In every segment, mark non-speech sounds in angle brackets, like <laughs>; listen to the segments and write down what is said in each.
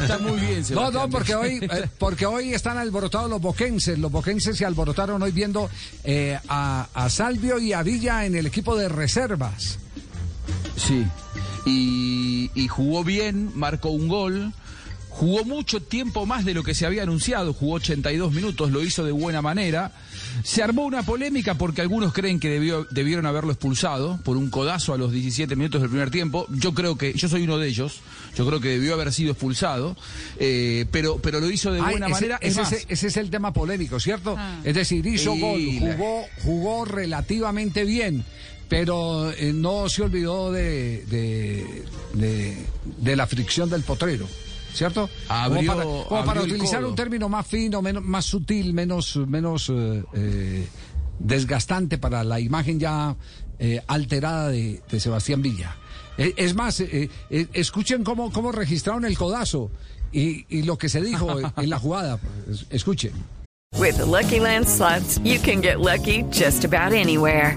Está muy bien, No, Sebastián. no, porque hoy, eh, porque hoy están alborotados los boquenses. Los boquenses se alborotaron hoy viendo eh, a, a Salvio y a Villa en el equipo de reservas. Sí. Y, y jugó bien, marcó un gol. Jugó mucho tiempo más de lo que se había anunciado, jugó 82 minutos, lo hizo de buena manera. Se armó una polémica porque algunos creen que debió, debieron haberlo expulsado por un codazo a los 17 minutos del primer tiempo. Yo creo que, yo soy uno de ellos, yo creo que debió haber sido expulsado, eh, pero, pero lo hizo de Ay, buena ese, manera. Es ese- más, ese- ese es el tema polémico, ¿cierto? Es decir, hizo Y gol, jugó, jugó relativamente bien, pero eh, no se olvidó de, de, de- de la fricción del potrero. ¿Cierto? Abrió- como para, como para utilizar un término más fino, menos, más sutil, menos, menos eh, eh, desgastante para la imagen ya eh, alterada de, de Sebastián Villa. Eh, es más, eh, eh, escuchen cómo, cómo registraron el codazo y, y lo que se dijo en la jugada. Es- Escuchen. With the Lucky Land slots, you can get lucky just about anywhere.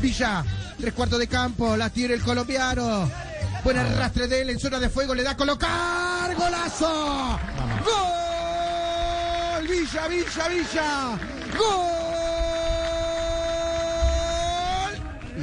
Villa, tres cuartos de campo, la tira el colombiano. Buen arrastre de él en zona de fuego, le da a colocar. ¡Golazo! ¡Gol! Villa, Villa, Villa. ¡Gol!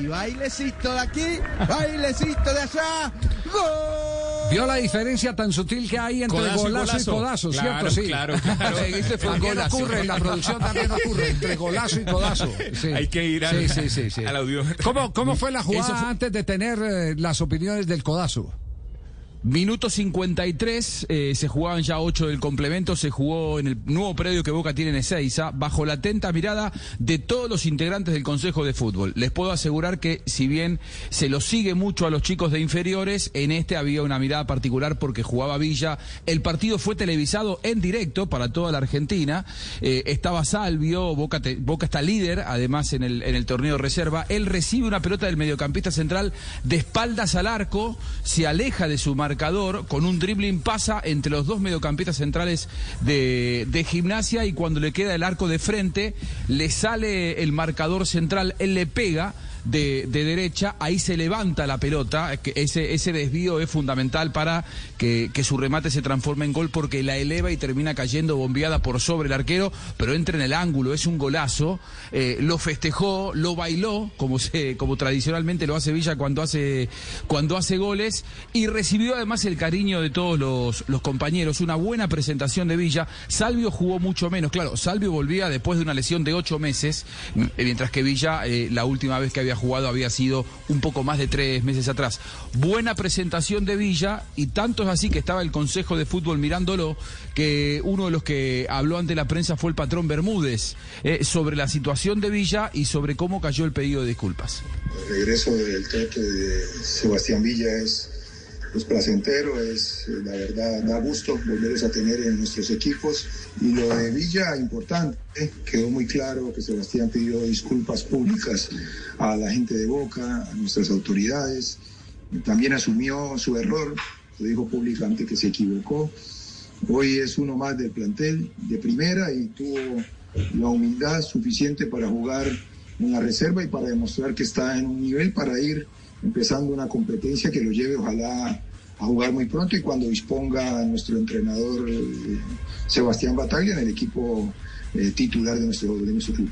Y bailecito de aquí, bailecito de allá. ¡Gol! ¿Vio la diferencia tan sutil que hay entre golazo y codazo, Claro, ¿cierto? Sí. claro, claro. <laughs> También Golazo. ocurre, en la producción también ocurre, entre golazo y codazo. Sí. Hay que ir al- sí, sí, sí, sí. al audiómetro. ¿Cómo, ¿Cómo <laughs> fue la jugada fue- antes de tener eh, las opiniones del codazo? Minuto 53, eh, se jugaban ya 8 del complemento, se jugó en el nuevo predio que Boca tiene en Ezeiza, bajo la atenta mirada de todos los integrantes del Consejo de Fútbol. Les puedo asegurar que si bien se lo sigue mucho a los chicos de inferiores, en este había una mirada particular porque jugaba Villa. El partido fue televisado en directo para toda la Argentina. Eh, estaba Salvio, Boca, Boca está líder, además en el, en el torneo de reserva. Él recibe una pelota del mediocampista central de espaldas al arco, se aleja de su con un dribbling pasa entre los dos mediocampistas centrales de, de gimnasia y cuando le queda el arco de frente, le sale el marcador central, él le pega. De, de derecha, ahí se levanta la pelota, ese, ese desvío es fundamental para que, que su remate se transforme en gol porque la eleva y termina cayendo bombeada por sobre el arquero, pero entra en el ángulo, es un golazo, eh, lo festejó, lo bailó, como, se, como tradicionalmente lo hace Villa cuando hace, cuando hace goles, y recibió además el cariño de todos los, compañeros, una buena presentación de Villa, Salvio jugó mucho menos, claro, Salvio volvía después de una lesión de ocho meses, m- mientras que Villa eh, la última vez que había jugado había sido un poco más de tres meses atrás. Buena presentación de Villa y tanto es así que estaba el Consejo de Fútbol mirándolo que uno de los que habló ante la prensa fue el patrón Bermúdez eh, sobre la situación de Villa y sobre cómo cayó el pedido de disculpas. El regreso del trato de Sebastián Villa es, es placentero, es eh, la verdad da gusto volverlos a tener en nuestros equipos. Y lo de Villa, importante, quedó muy claro que Sebastián pidió disculpas públicas a la gente de Boca, a nuestras autoridades. También asumió su error, lo dijo públicamente que se equivocó. Hoy es uno más del plantel de primera y tuvo la humildad suficiente para jugar en la reserva y para demostrar que está en un nivel para ir empezando una competencia que lo lleve ojalá a jugar muy pronto y cuando disponga nuestro entrenador eh, Sebastián Bataglia en el equipo eh, titular de nuestro, de nuestro club.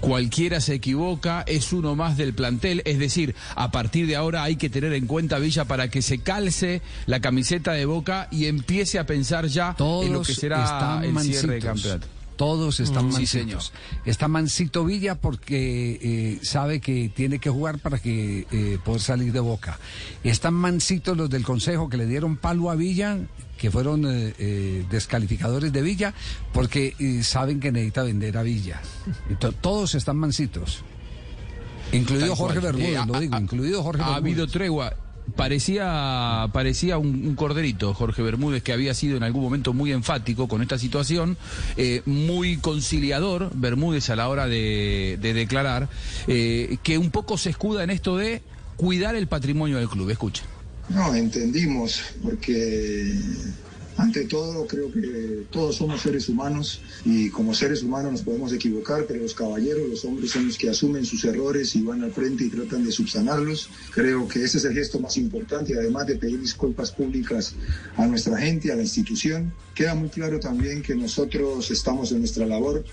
cualquiera se equivoca, es uno más del plantel, es decir, a partir de ahora hay que tener en cuenta Villa para que se calce la camiseta de Boca y empiece a pensar ya Todos en lo que será el mansitos. cierre de campeonato. Todos están Mm, sí, señor. Está mansito Villa porque eh, sabe que tiene que jugar para que eh, poder salir de boca. Están mansitos los del consejo que le dieron palo a Villa, que fueron eh, descalificadores de Villa, porque saben que necesita vender a Villa. Entonces, todos están mansitos. Incluido Jorge. Bermúdez, lo digo, incluido Jorge Ha Bermúdez. habido tregua. Parecía, parecía un, corderito, Jorge Bermúdez, que había sido en algún momento muy enfático con esta situación, eh, muy conciliador, Bermúdez a la hora de, de declarar, eh, que un poco se escuda en esto de cuidar el patrimonio del club. Escuchen. No, entendimos, porque ante todo creo que todos somos seres humanos y como seres humanos nos podemos equivocar, pero los caballeros, los hombres son los que asumen sus errores y van al frente y tratan de subsanarlos. Creo que ese es el gesto más importante además de pedir disculpas públicas a nuestra gente, a la institución. Queda muy claro también que nosotros estamos en nuestra labor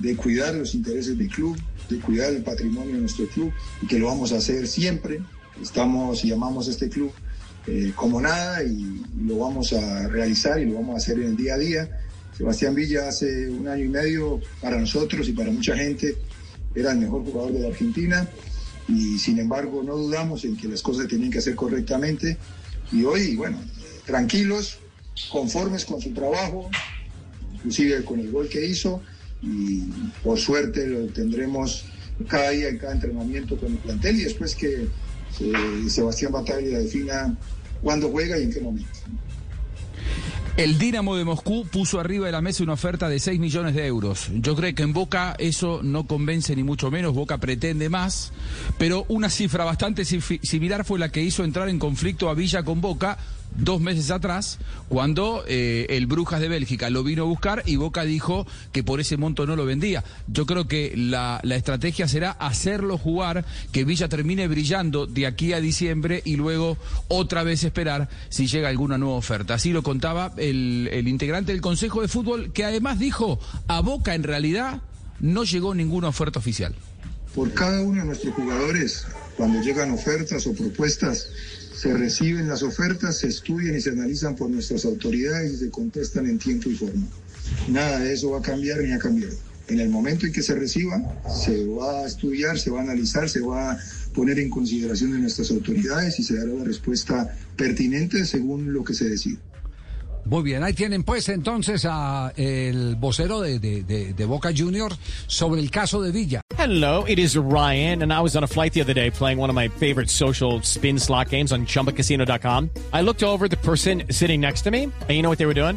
de cuidar los intereses del club, de cuidar el patrimonio de nuestro club y que lo vamos a hacer siempre. Estamos y amamos este club eh, como nada y, lo vamos a realizar y lo vamos a hacer en el día a día. Sebastián Villa hace un año y medio para nosotros y para mucha gente era el mejor jugador de la Argentina y sin embargo no dudamos en que las cosas tenían que hacer correctamente y hoy, bueno, tranquilos, conformes con su trabajo, inclusive con el gol que hizo y por suerte lo tendremos cada día en cada entrenamiento con el plantel y después que eh, Sebastián Bataglia defina cuándo juega y en qué momento. El Dinamo de Moscú puso arriba de la mesa una oferta de 6 millones de euros. Yo creo que en Boca eso no convence ni mucho menos, Boca pretende más, pero una cifra bastante si- similar fue la que hizo entrar en conflicto a Villa con Boca dos meses atrás, cuando eh, el Brujas de Bélgica lo vino a buscar y Boca dijo que por ese monto no lo vendía. Yo creo que la, la estrategia será hacerlo jugar, que Villa termine brillando de aquí a diciembre y luego otra vez esperar si llega alguna nueva oferta. Así lo contaba el, el integrante del Consejo de Fútbol, que además dijo, a Boca en realidad no llegó ninguna oferta oficial. Por cada uno de nuestros jugadores, cuando llegan ofertas o propuestas, se reciben las ofertas, se estudian y se analizan por nuestras autoridades y se contestan en tiempo y forma. Nada de eso va a cambiar ni ha cambiado. En el momento en que se reciba, se va a estudiar, se va a analizar, se va a poner en consideración de nuestras autoridades y se dará la respuesta pertinente según lo que se decida. Muy bien, ahí tienen pues entonces a el vocero de, de- de- Boca Junior sobre el caso de Villa. Hello, it is Ryan, and I was on a flight the other day playing one of my favorite social spin slot games on chumbacasino.com. I looked over the person sitting next to me, and you know what they were doing?